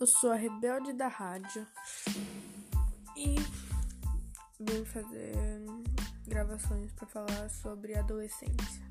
Eu sou a rebelde da rádio e vim fazer gravações para falar sobre adolescência.